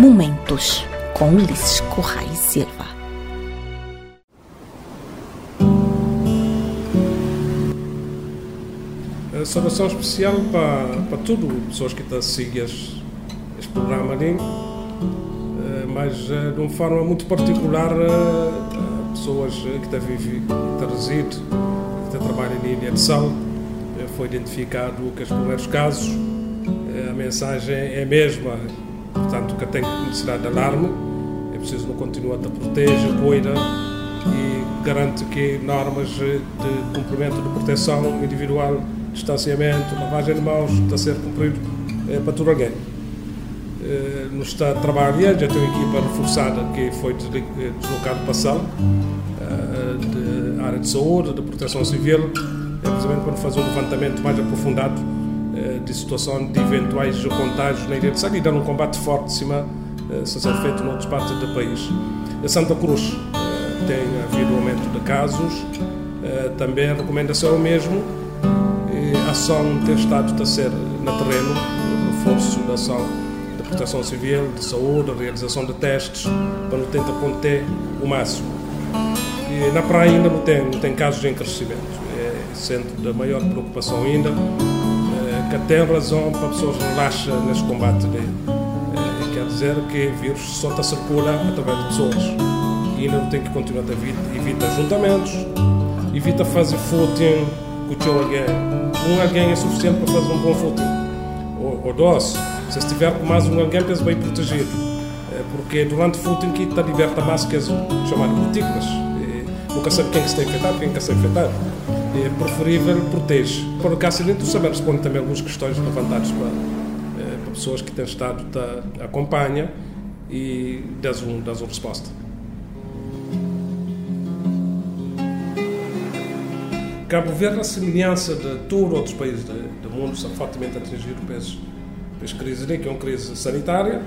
Momentos com Ulisses Correia Silva. A saudação especial para, para tudo, pessoas que estão a seguir este programa ali, eh, mas eh, de uma forma muito particular, eh, pessoas que estão a viver, que estão a residir, que estão a trabalhar na Ilha de Sal, foi identificado que os primeiros casos, a mensagem é a mesma, portanto, que tem necessidade de alarme, é preciso não continuar a proteger, cuida e garante que normas de cumprimento de proteção individual distanciamento, lavagem de mãos, está a ser cumprido é, para todo alguém. É, nos está trabalhando, já tem uma equipa reforçada que foi deslocada para a sala de área de saúde, de proteção civil, é precisamente para fazer um levantamento mais aprofundado de situação de eventuais contágios na ilha de Sal e dar um combate cima é, se ser feito noutras partes do país. A Santa Cruz é, tem havido aumento de casos, também a recomendação é o mesmo, a ação tem estado a ser na terreno, reforço da ação de proteção civil, de saúde, realização de testes, para não tentar conter o máximo. E na praia ainda não tem, não tem casos em crescimento. É centro da maior preocupação ainda, que tem razão para pessoas relaxar neste combate. É, quer dizer que o vírus só está circula através de pessoas. E não tem que continuar a evitar evita ajuntamentos, evita fazer footing com alguém. Um alguém é suficiente para fazer um bom footing. Ou, ou dois, se estiver com mais um alguém, pensa bem protegido. É, porque durante o footing que está liberta mais que as chamadas partículas. É, nunca sabe quem está infectado, quem está infectado. É preferível proteger. Por acaso, dentro saber responde também algumas questões levantadas para, é, para pessoas que têm estado, tá, acompanha e das um, das uma resposta. Cabo Verde, a semelhança de todos os outros países do mundo, está fortemente atingido pelas, pelas crises, que é uma crise sanitária,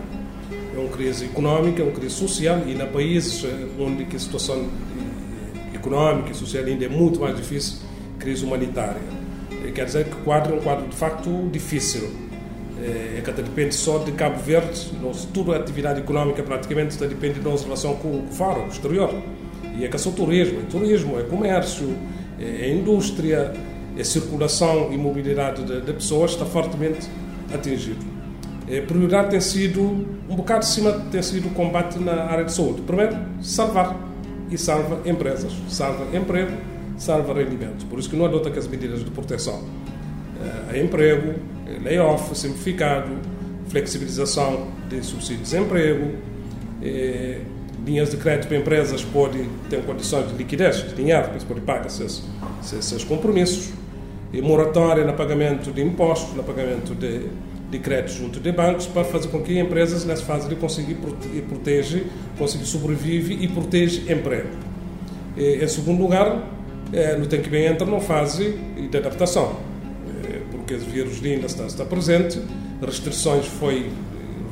é uma crise económica, é uma crise social, e na países eh, onde a situação económica e social ainda é muito mais difícil, crise humanitária. Quer dizer que o quadro é um quadro de facto difícil. É, é que depende só de Cabo Verde, toda a atividade económica praticamente está depende da nossa relação com o com o exterior. E é que é só turismo, é turismo, é comércio, a indústria, a circulação e mobilidade de, pessoas está fortemente atingido. A prioridade tem sido, um bocado de cima, tem sido o combate na área de saúde. Primeiro, salvar e salva empresas, salva emprego, salva rendimentos. Por isso que não adota as medidas de proteção. É emprego, layoff simplificado, flexibilização de subsídio de desemprego, é, linhas de crédito para empresas podem ter condições de liquidez, de dinheiro, para podem pagar seus, seus compromissos, e moratória no pagamento de impostos, no pagamento de, de créditos junto de bancos, para fazer com que empresas, nessa fase, de conseguir proteger, conseguir sobreviver e proteger emprego. E, em segundo lugar, é, no tempo que vem entra numa fase de adaptação, é, porque o vírus ainda está, está presente, restrições foi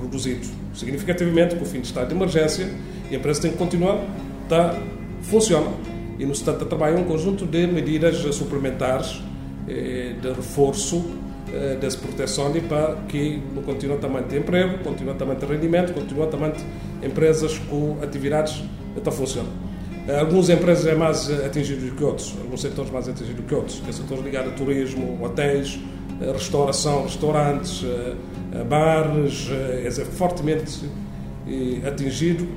reduzido significativamente com o fim de estado de emergência e a empresa tem que continuar, tá, funciona. E no Estado trabalha um conjunto de medidas suplementares eh, de reforço eh, dessa proteção para que continue a manter emprego, continue a manter rendimento, continue a manter empresas com atividades que funcionam. Algumas empresas é mais atingidas do que outros, alguns setores mais atingidos do que outros, que é setores ligados a turismo, hotéis, restauração, restaurantes, bares, é fortemente atingido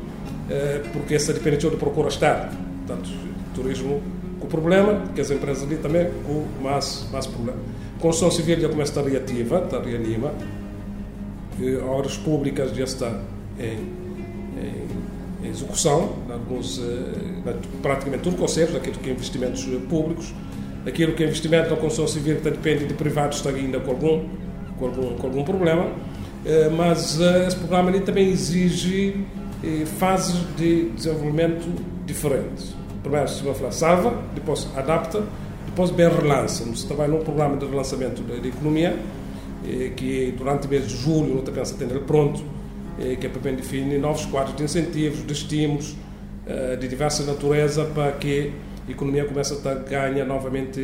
eh, porque essa dependência de procura estar. Portanto, turismo com problema, que as empresas ali também com mais, mais problema. Construção civil já começa a estar reativa, está reanima. Obras públicas já está em, em execução, alguns, eh, praticamente tudo conselhos, aquilo que é investimentos públicos. Aquilo que é investimento na construção civil que depende de privados está ainda com algum, com algum, com algum problema. Eh, mas esse programa ali também exige fases de desenvolvimento diferentes. Primeiro se vai falar salva, depois adapta, depois bem relança. Você trabalha num programa de relançamento da economia, que durante o mês de julho, não está pensa ter ele pronto, que é para definir novos quadros de incentivos, de estímulos, eh, de diversa natureza, para que a economia comece a ganhar novamente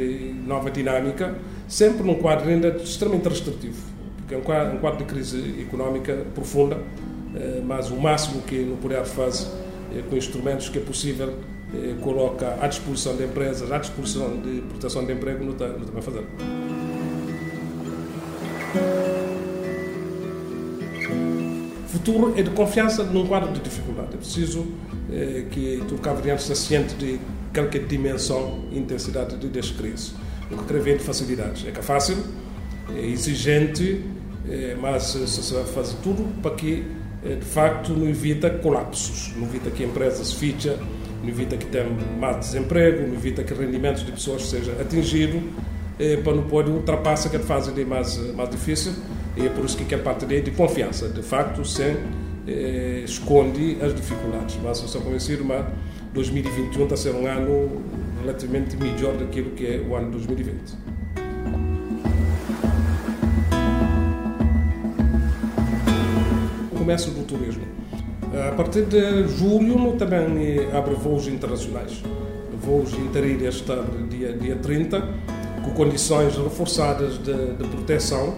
nova dinâmica, sempre num quadro ainda extremamente restritivo, porque é um quadro, de crise económica profunda, mas o máximo que no poder faz com instrumentos que é possível coloca à disposição de empresas, à disposição de proteção de emprego, não está, não está a fazer. Futuro é de confiança num quadro de dificuldade. É preciso eh, que o Cabo Verde se ciente de qualquer dimensão e intensidade de crises. O que prevê de facilidades. É que é fácil, é exigente, é, mas se fazer tudo para que, é, de facto, não evita colapsos, não evita que a empresa se ficha, não evita que tenha mais desemprego, não evita que o rendimento de pessoas seja atingido, é, para não pôr ultrapassar aquela fase de mais, mais difícil e é por isso que quer parte de confiança. De facto, sem eh, esconde as dificuldades. Mas eu sou convencido que 2021 está a ser um ano relativamente melhor daquilo que é o ano 2020. O comércio do turismo. A partir de julho também abre voos internacionais. Voos interídeos está dia, dia 30, com condições reforçadas de, de proteção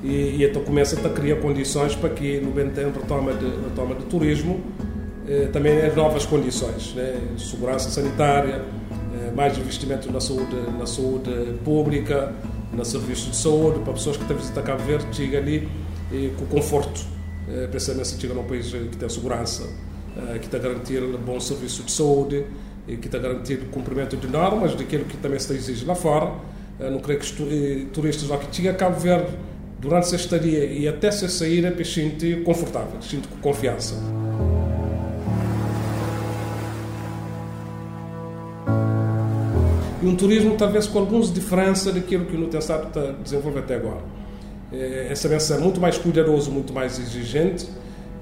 e, e então começa a criar condições para que no Bentém retoma de, retoma de turismo eh, também as novas condições, né? segurança sanitária, eh, mais investimento na saúde, na saúde pública, no serviço de saúde, para pessoas que estão a visitar Cabo Verde, chegam ali eh, com conforto, eh, pensando se chega num país que tem segurança, eh, que está a garantir bom serviço de saúde, que está a garantir cumprimento de normas, daquilo que também se exige lá fora. Eh, não creio que os eh, turistas lá que chegam a Cabo Verde durante essa estadia e até se sair é sentir confortável, sinto confiança. E um turismo talvez com algumas diferenças daquilo que o Nutensat está a desenvolver até agora. É, essa mensagem é muito mais cuidadoso, muito mais exigente,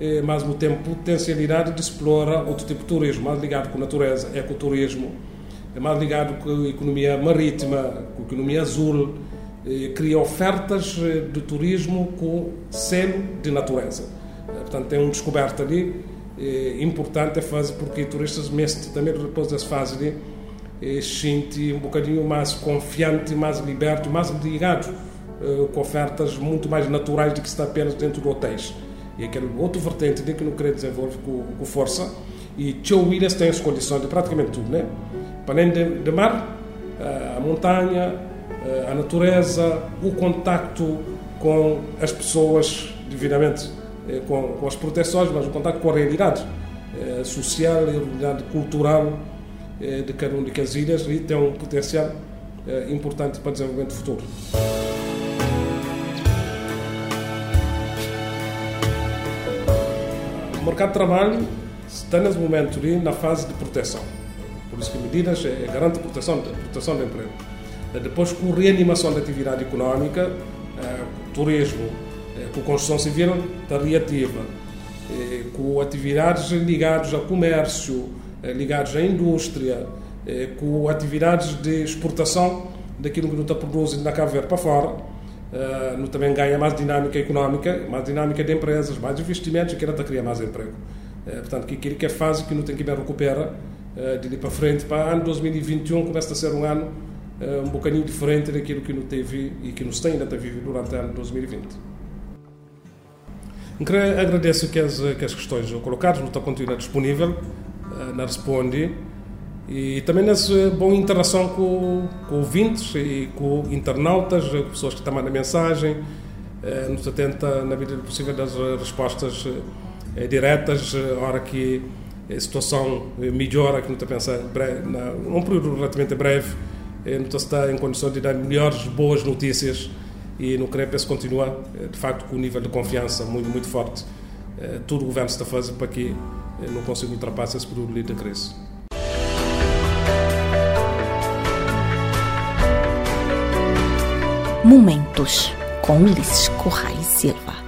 é, mas ao mesmo tempo potencialidade de explorar outro tipo de turismo, mais ligado com a natureza, ecoturismo, é mais ligado com a economia marítima, com a economia azul, eh, cria ofertas eh, de turismo com selo de natureza. Eh, portanto, tem uma descoberta ali importante a fazer porque turistas mesmo também depois dessa fase ali sente um bocadinho mais confiante, mais liberto, mais ligado com ofertas muito mais naturais do que está apenas dentro de hotéis. E aquele outro vertente de que não querer desenvolver com, com força e Tio Williams tem as condições de praticamente tudo, né? Para além de, de mar, a montanha, a natureza, o contacto com as pessoas, devidamente eh, com, com as proteções, mas o contacto com a realidade eh, social e a realidade cultural eh, de cada uma das ilhas e tem um potencial importante para o desenvolvimento futuro. O mercado de trabalho está nesse momento ali na fase de proteção. Por isso que medidas é, garante proteção, proteção do emprego eh, depois com reanimação da atividade económica, eh, turismo, eh, com construção civil está reativa, com atividades ligadas ao comércio, ligadas à indústria, com atividades de exportação daquilo que não está produzindo na Cabo para fora, não também ganha mais dinâmica económica, mais dinâmica de empresas, mais investimentos que está a criar mais emprego. Portanto, que aquilo que é fase que não tem que ver recupera de ali para frente, para ano 2021 começa a ser um ano uh, um bocadinho diferente daquilo que nos teve e que nos tem ainda a viver durante o ano 2020. Agradeço que as, que as questões colocadas, não está disponível uh, na Responde e também nessa boa interação com, com ouvintes e com internautas, pessoas que estão mandando mensagem, uh, nos atenta na medida possível das respostas uh, diretas, uh, hora que situação melhora, que não está pensando, num período relativamente breve, então está em condições de dar melhores, boas notícias e no CREPES continua, eh, de facto, com um nível de confiança muito, muito forte. Eh, todo o governo está a fazer para que eh, não consiga ultrapassar esse período de crise. Momentos com Ulisses Correia Silva.